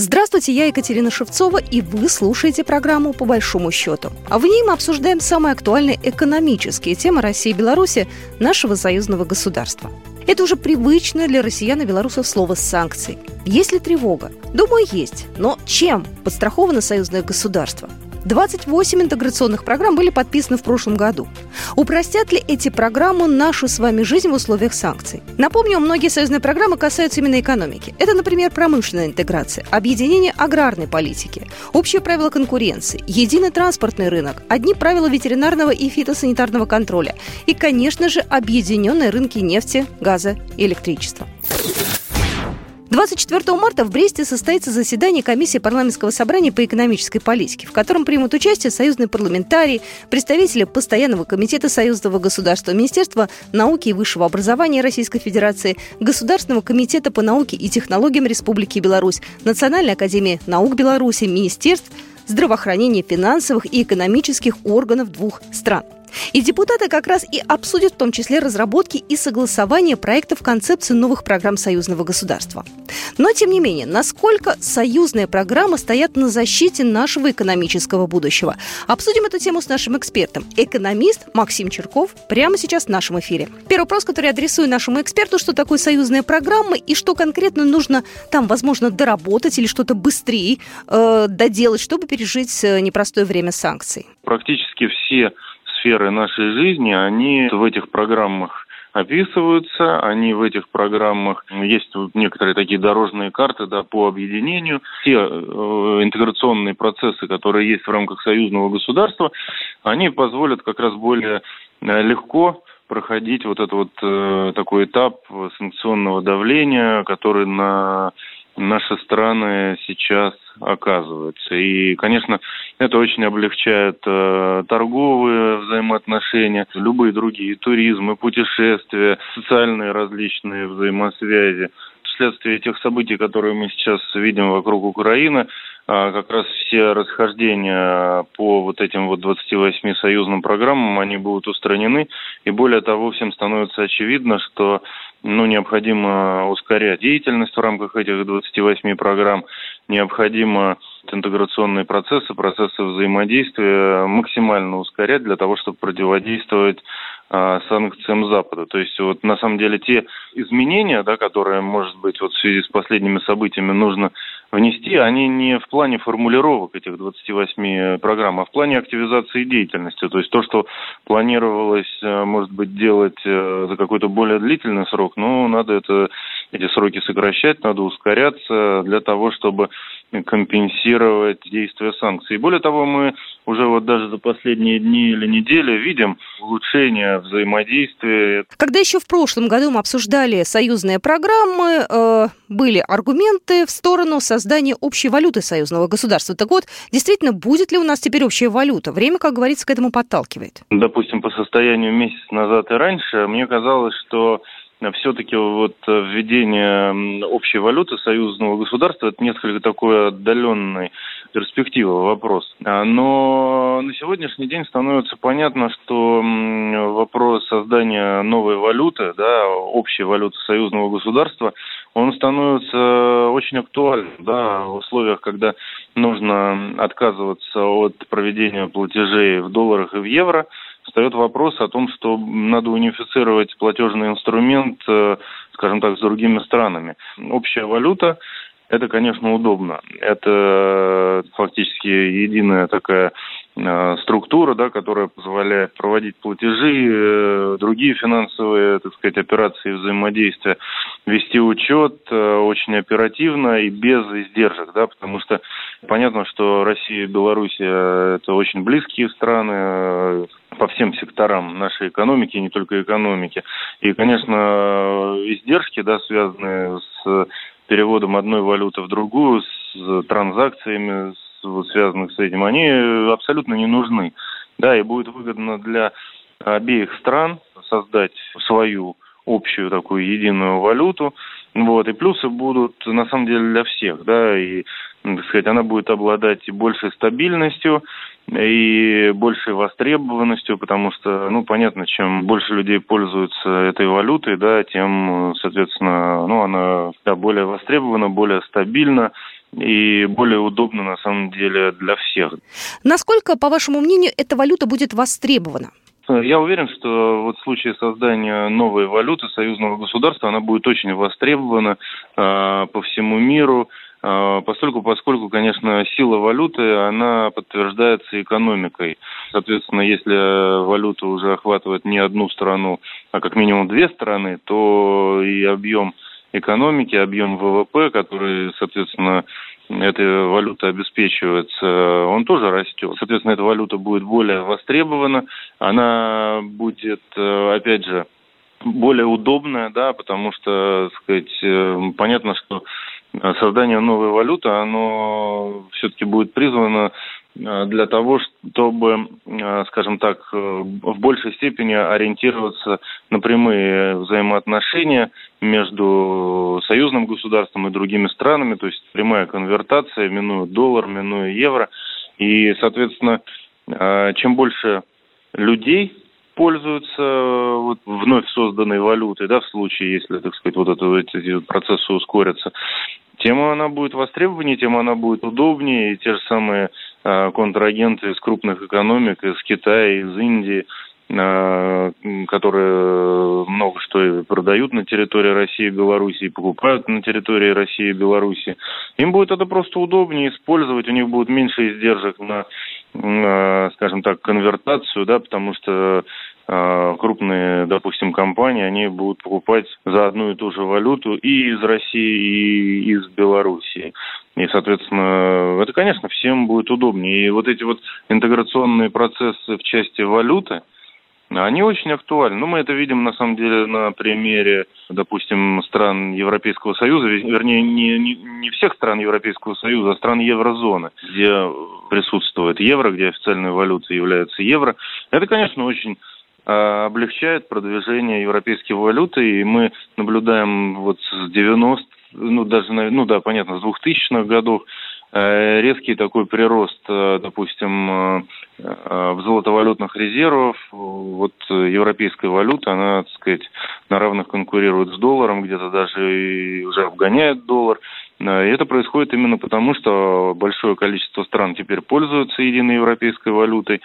Здравствуйте, я Екатерина Шевцова, и вы слушаете программу «По большому счету». А в ней мы обсуждаем самые актуальные экономические темы России и Беларуси, нашего союзного государства. Это уже привычное для россиян и белорусов слово «санкции». Есть ли тревога? Думаю, есть. Но чем подстраховано союзное государство? 28 интеграционных программ были подписаны в прошлом году. Упростят ли эти программы нашу с вами жизнь в условиях санкций? Напомню, многие союзные программы касаются именно экономики. Это, например, промышленная интеграция, объединение аграрной политики, общие правила конкуренции, единый транспортный рынок, одни правила ветеринарного и фитосанитарного контроля и, конечно же, объединенные рынки нефти, газа и электричества. 24 марта в Бресте состоится заседание комиссии парламентского собрания по экономической политике, в котором примут участие союзные парламентарии, представители Постоянного комитета Союзного государства, Министерства науки и высшего образования Российской Федерации, Государственного комитета по науке и технологиям Республики Беларусь, Национальной академии наук Беларуси, Министерств здравоохранения, финансовых и экономических органов двух стран – и депутаты как раз и обсудят в том числе разработки и согласование проектов концепции новых программ союзного государства. Но, тем не менее, насколько союзные программы стоят на защите нашего экономического будущего? Обсудим эту тему с нашим экспертом. Экономист Максим Черков прямо сейчас в нашем эфире. Первый вопрос, который адресую нашему эксперту, что такое союзные программы и что конкретно нужно там, возможно, доработать или что-то быстрее э, доделать, чтобы пережить э, непростое время санкций? Практически все сферы нашей жизни, они в этих программах описываются, они в этих программах, есть некоторые такие дорожные карты да, по объединению. Все э, интеграционные процессы, которые есть в рамках союзного государства, они позволят как раз более э, легко проходить вот этот вот э, такой этап санкционного давления, который на наши страны сейчас оказываются. И, конечно, это очень облегчает э, торговые взаимоотношения, любые другие, туризм, и путешествия, социальные различные взаимосвязи. Вследствие тех событий, которые мы сейчас видим вокруг Украины, а, как раз все расхождения по вот этим вот 28 союзным программам, они будут устранены. И более того, всем становится очевидно, что ну, необходимо ускорять деятельность в рамках этих 28 программ, необходимо интеграционные процессы, процессы взаимодействия максимально ускорять для того, чтобы противодействовать а, санкциям Запада. То есть вот на самом деле те изменения, да, которые, может быть, вот в связи с последними событиями нужно внести, они не в плане формулировок этих 28 программ, а в плане активизации деятельности. То есть то, что планировалось, э, может быть, делать э, за какой-то более длительный срок, ну, надо это, эти сроки сокращать, надо ускоряться для того, чтобы компенсировать действия санкций. И более того, мы уже вот даже за последние дни или недели видим улучшение взаимодействия. Когда еще в прошлом году мы обсуждали союзные программы, э, были аргументы в сторону создания общей валюты союзного государства. Так вот, действительно, будет ли у нас теперь общая валюта? Время, как говорится, к этому подталкивает. Допустим, по состоянию месяц назад и раньше, мне казалось, что все-таки вот введение общей валюты союзного государства это несколько такой отдаленный перспектива вопрос. А, но на сегодняшний день становится понятно, что вопрос создания новой валюты, да, общей валюты союзного государства, он становится очень актуальным да, в условиях, когда нужно отказываться от проведения платежей в долларах и в евро – встает вопрос о том, что надо унифицировать платежный инструмент, э, скажем так, с другими странами. Общая валюта это, конечно, удобно. Это фактически единая такая э, структура, да, которая позволяет проводить платежи, э, другие финансовые, так сказать, операции взаимодействия, вести учет очень оперативно и без издержек, да, потому что понятно, что Россия и Белоруссия это очень близкие страны, по всем секторам нашей экономики, не только экономики. И, конечно, издержки, да, связанные с переводом одной валюты в другую, с транзакциями, связанных с этим, они абсолютно не нужны. Да, и будет выгодно для обеих стран создать свою общую такую единую валюту. Вот, и плюсы будут на самом деле для всех, да, и, так сказать, она будет обладать большей стабильностью, и большей востребованностью, потому что, ну, понятно, чем больше людей пользуются этой валютой, да, тем, соответственно, ну, она да, более востребована, более стабильна и более удобна, на самом деле, для всех. Насколько, по вашему мнению, эта валюта будет востребована? Я уверен, что вот в случае создания новой валюты союзного государства она будет очень востребована э, по всему миру, поскольку, поскольку, конечно, сила валюты, она подтверждается экономикой. Соответственно, если валюта уже охватывает не одну страну, а как минимум две страны, то и объем экономики, объем ВВП, который, соответственно, эта валюта обеспечивается, он тоже растет. Соответственно, эта валюта будет более востребована, она будет, э, опять же, более удобная, да, потому что, так сказать, э, понятно, что создание новой валюты, оно все-таки будет призвано Э, для того, чтобы, э, скажем так, э, в большей степени ориентироваться на прямые взаимоотношения между союзным государством и другими странами, то есть прямая конвертация, минуя доллар, минуя евро. И, соответственно, чем больше людей пользуются вот, вновь созданной валютой, да, в случае, если, так сказать, вот это, эти процессы ускорятся, тем она будет востребованнее, тем она будет удобнее, и те же самые Э, контрагенты из крупных экономик, из Китая, из Индии, э, которые много что продают на территории России и Беларуси и покупают на территории России и Беларуси. Им будет это просто удобнее использовать, у них будет меньше издержек на, на скажем так, конвертацию, да, потому что э, крупные, допустим, компании, они будут покупать за одну и ту же валюту и из России, и из Белоруссии. И, соответственно, это, конечно, всем будет удобнее. И вот эти вот интеграционные процессы в части валюты, они очень актуальны. Ну, мы это видим, на самом деле, на примере, допустим, стран Европейского Союза, вернее, не, не, всех стран Европейского Союза, а стран еврозоны, где присутствует евро, где официальной валютой является евро. Это, конечно, очень а, облегчает продвижение европейской валюты, и мы наблюдаем вот с 90 ну, даже, ну да, понятно, с 2000-х годов, э, резкий такой прирост, э, допустим, э, в золотовалютных резервов. Вот европейская валюта, она, так сказать, на равных конкурирует с долларом, где-то даже и уже обгоняет доллар. И это происходит именно потому, что большое количество стран теперь пользуются единой европейской валютой.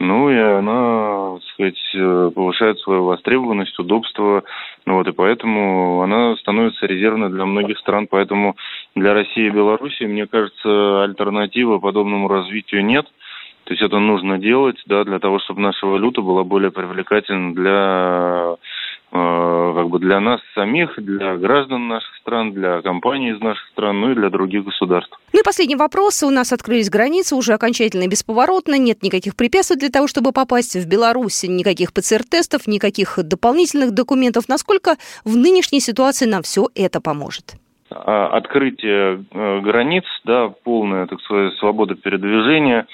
Ну и она, так сказать, повышает свою востребованность, удобство. Вот, и поэтому она становится резервной для многих стран. Поэтому для России и Беларуси, мне кажется, альтернативы подобному развитию нет. То есть это нужно делать, да, для того, чтобы наша валюта была более привлекательна для Э, как бы для нас самих, для граждан наших стран, для компаний из наших стран, ну и для других государств. Ну и последний вопрос. У нас открылись границы уже окончательно и бесповоротно. Нет никаких препятствий для того, чтобы попасть в Беларусь. Никаких ПЦР-тестов, никаких дополнительных документов. Насколько в нынешней ситуации нам все это поможет? А, открытие э, границ, да, полная, так сказать, свобода передвижения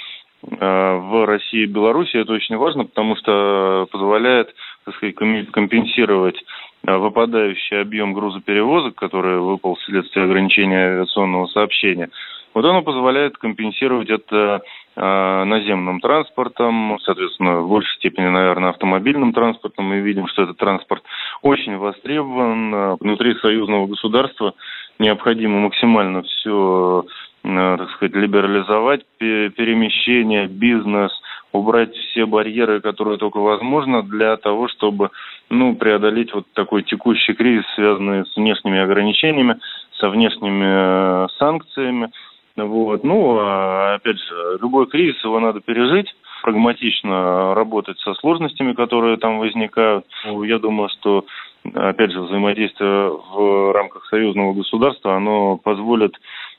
э, в России и Беларуси, это очень важно, потому что позволяет так сказать, компенсировать а, выпадающий объем грузоперевозок, который выпал вследствие ограничения авиационного сообщения, вот оно позволяет компенсировать это э, наземным транспортом, соответственно, в большей степени, наверное, автомобильным транспортом. Мы видим, что этот транспорт очень востребован. Внутри союзного государства необходимо максимально все, так сказать, либерализовать, перемещение, бизнес, убрать все барьеры, которые только возможно, для того, чтобы ну, преодолеть вот такой текущий кризис, связанный с внешними ограничениями, со внешними э, санкциями. Вот. Ну, а, опять же, любой кризис его надо пережить, прагматично работать со сложностями, которые там возникают. Ну, я думаю, что, опять же, взаимодействие в рамках союзного государства, оно позволит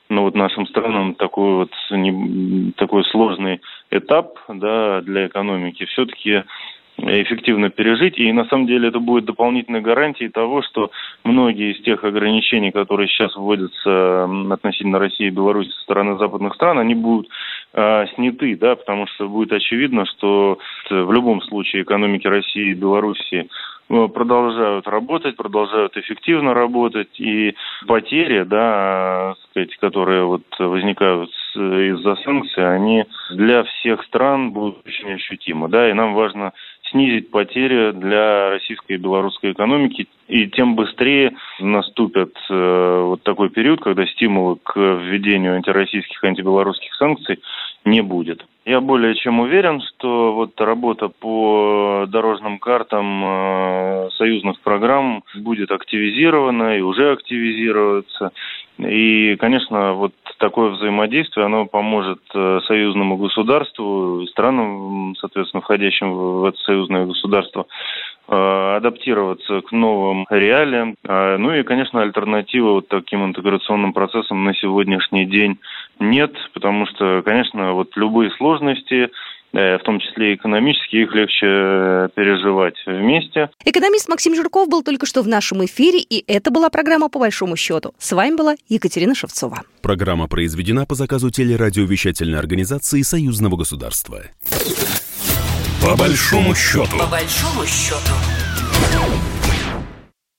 ну, вот нашим странам такой вот не, такой сложный этап да, для экономики все-таки эффективно пережить. И на самом деле это будет дополнительной гарантией того, что многие из тех ограничений, которые сейчас вводятся относительно России и Беларуси со стороны западных стран, они будут э, сняты, да, потому что будет очевидно, что в любом случае экономики России и Беларуси э, продолжают работать, продолжают эффективно работать, и потери, да, сказать, которые вот возникают из-за санкций, они для всех стран будут очень ощутимы, да, и нам важно снизить потери для российской и белорусской экономики, и тем быстрее наступит э, вот такой период, когда стимулы к введению антироссийских, антибелорусских санкций не будет. Я более чем уверен, что вот работа по дорожным картам э, союзных программ будет активизирована и уже активизируется. И, конечно, вот такое взаимодействие, оно поможет э, союзному государству, странам, соответственно, входящим в это союзное государство, э, адаптироваться к новым реалиям. А, ну и, конечно, альтернативы вот таким интеграционным процессам на сегодняшний день нет, потому что, конечно, вот любые сложности в том числе экономические, их легче э, переживать вместе. Экономист Максим Жирков был только что в нашем эфире, и это была программа «По большому счету». С вами была Екатерина Шевцова. Программа произведена по заказу телерадиовещательной организации Союзного государства. По большому счету. По большому счету.